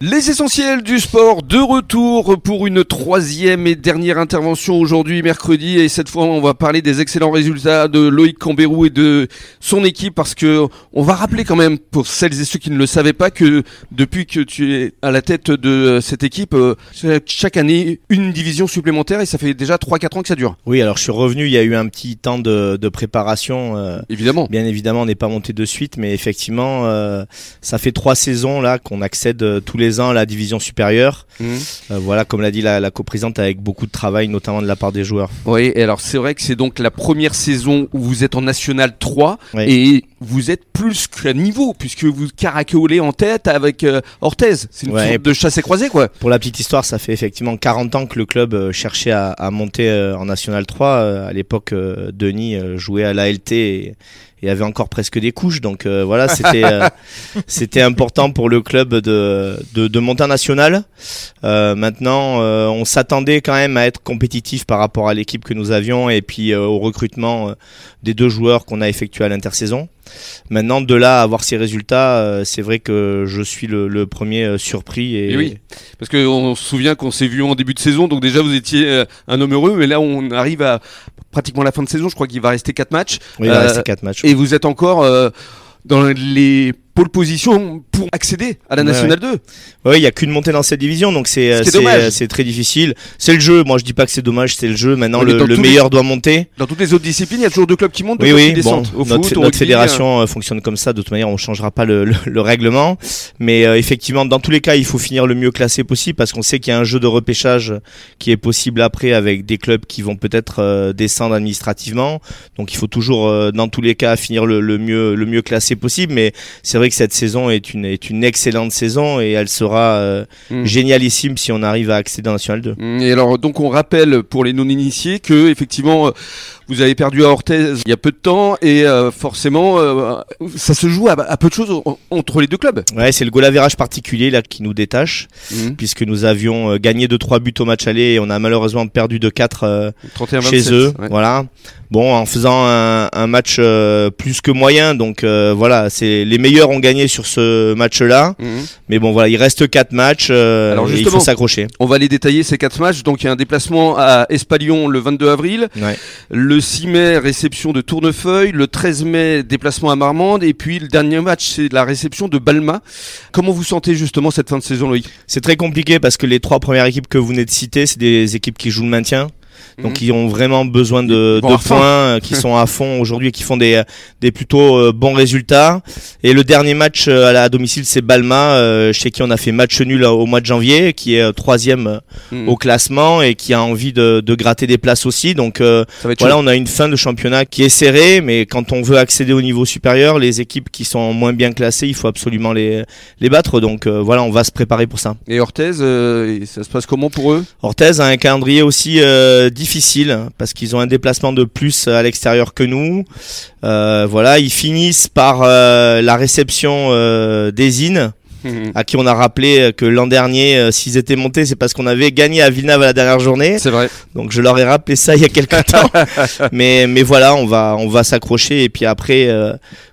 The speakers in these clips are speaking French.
Les essentiels du sport de retour pour une troisième et dernière intervention aujourd'hui mercredi et cette fois on va parler des excellents résultats de Loïc Cambérou et de son équipe parce que on va rappeler quand même pour celles et ceux qui ne le savaient pas que depuis que tu es à la tête de cette équipe euh, chaque année une division supplémentaire et ça fait déjà 3-4 ans que ça dure. Oui alors je suis revenu il y a eu un petit temps de, de préparation. Euh, évidemment. Bien évidemment on n'est pas monté de suite mais effectivement euh, ça fait trois saisons là qu'on accède tous les ans la division supérieure. Mmh. Euh, voilà, comme l'a dit la, la coprésidente, avec beaucoup de travail, notamment de la part des joueurs. Oui, et alors c'est vrai que c'est donc la première saison où vous êtes en National 3 et vous êtes plus qu'à niveau, puisque vous caracolez en tête avec euh, Orthez. C'est une sorte de chasse et croisée, quoi. Pour la petite histoire, ça fait effectivement 40 ans que le club euh, cherchait à, à monter en National 3. à l'époque, Denis jouait à l'ALT et, et avait encore presque des couches. Donc euh, voilà, c'était euh, c'était important pour le club de de, de monter national. Euh, maintenant, on s'attendait quand même à être compétitif par rapport à l'équipe que nous avions et puis au recrutement des deux joueurs qu'on a effectué à l'intersaison. Maintenant, de là à avoir ces résultats, c'est vrai que je suis le, le premier surpris. Et... oui, parce qu'on se souvient qu'on s'est vu en début de saison, donc déjà vous étiez un homme heureux, mais là on arrive à pratiquement la fin de saison. Je crois qu'il va rester 4 matchs. Oui, il va rester 4 matchs. Et vous êtes encore euh, dans les pole position pour accéder à la Nationale 2. Oui, il y a qu'une montée dans cette division, donc c'est euh, c'est très difficile. C'est le jeu. Moi, je dis pas que c'est dommage, c'est le jeu. Maintenant, le, meilleur doit monter. Dans toutes les autres disciplines, il y a toujours deux clubs qui montent, deux oui, clubs oui, qui descendent. Au notre, foot, notre fédération euh, fonctionne comme ça. De toute manière, on changera pas le, le, règlement. Mais euh, effectivement, dans tous les cas, il faut finir le mieux classé possible parce qu'on sait qu'il y a un jeu de repêchage qui est possible après avec des clubs qui vont peut-être descendre administrativement. Donc, il faut toujours, dans tous les cas, finir le, le mieux le mieux classé possible. Mais c'est vrai que cette saison est une, est une excellente saison et elle sera euh, mm. génialissime si on arrive à accéder en National 2. Mm. Et alors, donc, on rappelle pour les non-initiés que, effectivement, vous avez perdu à Orthez il y a peu de temps et euh, forcément, euh, ça se joue à, peu de choses entre les deux clubs. Ouais, c'est le goal particulier là qui nous détache, mm. puisque nous avions gagné de 3 buts au match aller et on a malheureusement perdu de 4 chez eux. Voilà. Bon, en faisant un, un match plus que moyen, donc voilà, c'est les meilleurs ont gagné sur ce match-là. Mhm. Mais bon, voilà, il reste 4 matchs. Euh, Alors il faut s'accrocher. On va les détailler ces 4 matchs. Donc il y a un déplacement à Espalion le 22 avril. Le 6 mai, réception de Tournefeuille. Le 13 mai, déplacement à Marmande. Et puis le dernier match, c'est la réception de Balma. Comment vous sentez justement cette fin de saison, Loïc? C'est très compliqué parce que les trois premières équipes que vous venez de citer, c'est des équipes qui jouent le maintien donc mhm. qui ont vraiment besoin de, de points, euh, qui sont à fond aujourd'hui et qui font des, des plutôt euh, bons résultats. Et le dernier match euh, à, la, domicile, c'est Balma, chez qui on a fait match nul au mois de janvier, qui est troisième mhm. au classement et qui a envie de, de gratter des places aussi. Donc voilà, on a une fin de championnat qui est serrée, mais quand on veut accéder au niveau supérieur, les équipes qui sont moins bien classées, il faut absolument les, les battre. Donc voilà, on va se préparer pour ça. Et Orthez, ça se passe comment pour eux? Orthez a un calendrier aussi difficile parce qu'ils ont un déplacement de plus à l'extérieur que nous. Euh, voilà, ils finissent par euh, la réception euh, des IN mhm. à qui on a rappelé que l'an dernier, euh, s'ils étaient montés, c'est parce qu'on avait gagné à Villeneuve à la dernière journée. C'est vrai. Donc je leur ai rappelé ça il y a quelques temps. mais mais voilà, on va on va s'accrocher et puis après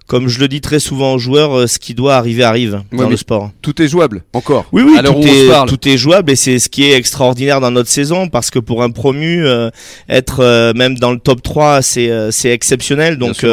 comme je le dis très souvent aux joueurs, euh, ce qui doit arriver arrive dans le sport. Tout est jouable, encore. Oui, oui, tout, est, tout est jouable et c'est ce qui est extraordinaire dans notre saison parce que pour un promu, euh, être euh, même dans le top 3, c'est exceptionnel. Donc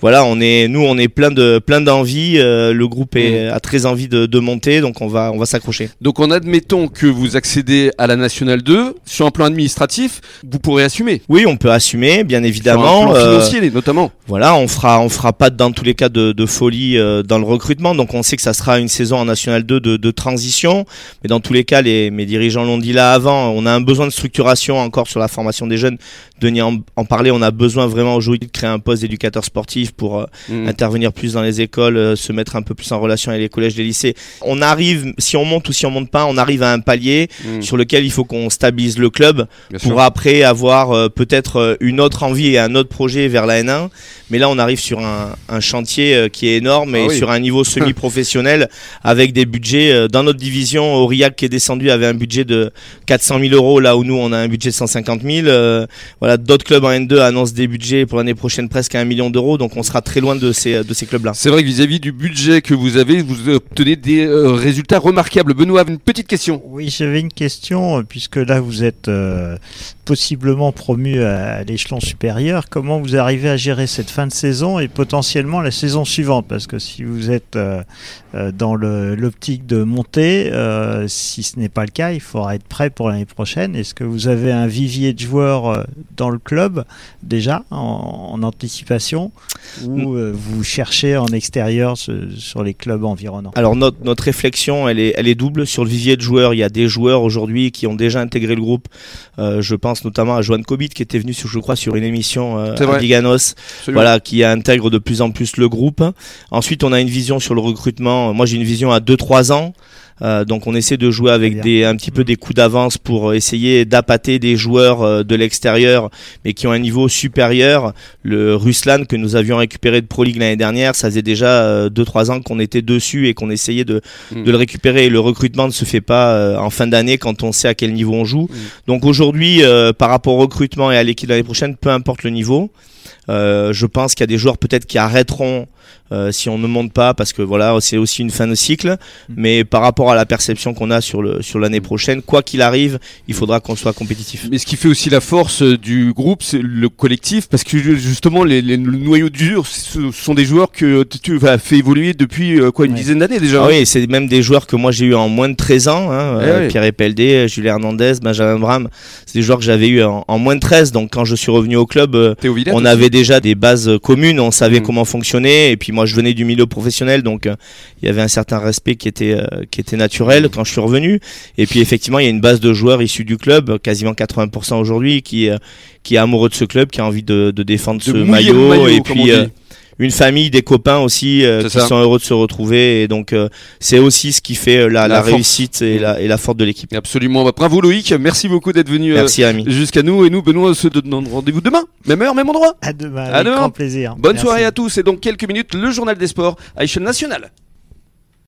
voilà, on est, nous, on est plein de plein d'envie. le groupe est, mm. a très envie de, de, monter, donc on va on va s'accrocher. Donc en admettant que vous accédez à la nationale 2 sur un plan administratif, vous pourrez assumer. Oui, on peut assumer, bien évidemment. Sur un plan financier, notamment. Voilà, on fera on fera pas dans tous les cas de, de folie euh, dans le recrutement. Donc on sait que ça sera une saison en National 2 de, de transition. Mais dans tous les cas, les, mes dirigeants l'ont dit là avant, on a un besoin de structuration encore sur la formation des jeunes. Denis en, en parlait, on a besoin vraiment aujourd'hui de créer un poste d'éducateur sportif pour euh, mm. intervenir plus dans les écoles, euh, se mettre un peu plus en relation avec les collèges, les lycées. On arrive, si on monte ou si on monte pas, on arrive à un palier mm. sur lequel il faut qu'on stabilise le club pour après avoir peut-être une autre envie et un autre projet vers la N1. Mais là, on arrive sur un, un chantier euh, qui est énorme et ah sur un niveau semi-professionnel avec des budgets. Euh, dans notre division, Aurillac qui est descendu avait un budget de 400 000 euros là où nous on a un budget de 150 000. Euh, voilà, d'autres clubs en N2 annoncent des budgets pour l'année prochaine presque à un million d'euros, donc on sera très loin de ces, de ces clubs-là. C'est vrai que vis-à-vis du budget que vous avez, vous obtenez des euh, résultats remarquables. Benoît, une petite question. Oui, j'avais une question, puisque là vous êtes euh, possiblement promu à, l'échelon supérieur. Comment vous arrivez à gérer cette fin de saison et potentiellement la saison suivante Parce que si vous êtes euh, dans l'optique de monter, si ce n'est pas le cas, il faudra être prêt pour l'année prochaine. Est-ce que vous avez un vivier de joueurs dans le club déjà en, anticipation ou euh, vous cherchez en extérieur sur les clubs environnants? Alors notre, notre réflexion elle est, elle est double sur le vivier de joueurs. Il y a des joueurs aujourd'hui qui ont déjà intégré le groupe. Euh, je pense notamment à Joan Cobit qui était venu sur, je crois sur une émission euh, à Liganos, voilà, qui intègre de plus en plus le groupe. Ensuite on a une vision sur le recrutement. Moi j'ai une vision à 2-3 ans. Euh, donc on essaie de jouer avec des, un petit peu des coups d'avance pour essayer d'appâter des joueurs euh, de l'extérieur, mais qui ont un niveau supérieur. Le Ruslan que nous avions récupéré de Pro League l'année dernière, ça faisait déjà 2-3 euh, ans qu'on était dessus et qu'on essayait de, mm. de, le récupérer. le recrutement ne se fait pas en fin d'année quand on sait à quel niveau on joue. Mm. Donc aujourd'hui, par rapport au recrutement et à l'équipe l'année prochaine, peu importe le niveau, je pense qu'il y a des joueurs peut-être qui arrêteront euh, si on ne monte pas parce que voilà c'est aussi une fin de cycle mm. mais par rapport à la perception qu'on a sur le sur l'année prochaine quoi qu'il arrive il faudra qu'on soit compétitif. Mais ce qui fait aussi la force euh, du groupe c'est le collectif parce que justement les, les le noyau dur ce sont des joueurs que tu as fait évoluer depuis euh, quoi une dizaine d'années déjà ah oui c'est même des joueurs que moi j'ai eu en moins de 13 ans hein, eh Pierre Epeldé Julien Hernandez Benjamin Bram c'est des joueurs que j'avais eu en, moins de 13 donc quand je suis revenu au club on avait déjà des bases communes on savait mm. comment fonctionner et puis moi moi je venais du milieu professionnel donc euh, il y avait un certain respect qui était euh, qui était naturel quand je suis revenu. Et puis effectivement il y a une base de joueurs issus du club quasiment 80% aujourd'hui qui euh, qui est amoureux de ce club qui a envie de, de défendre ce maillot, et puis une famille, des copains aussi euh, qui sont heureux de se retrouver. Et donc, euh, c'est aussi ce qui fait euh, la, la, réussite et la, et la force de l'équipe. Absolument. Bah, bravo Loïc. Merci beaucoup d'être venu jusqu'à nous. Et nous, Benoît, se donne rendez-vous demain. Même heure, même endroit. À demain. À demain. grand plaisir. Bonne soirée à tous. Et dans quelques minutes, le journal des sports à échelle nationale.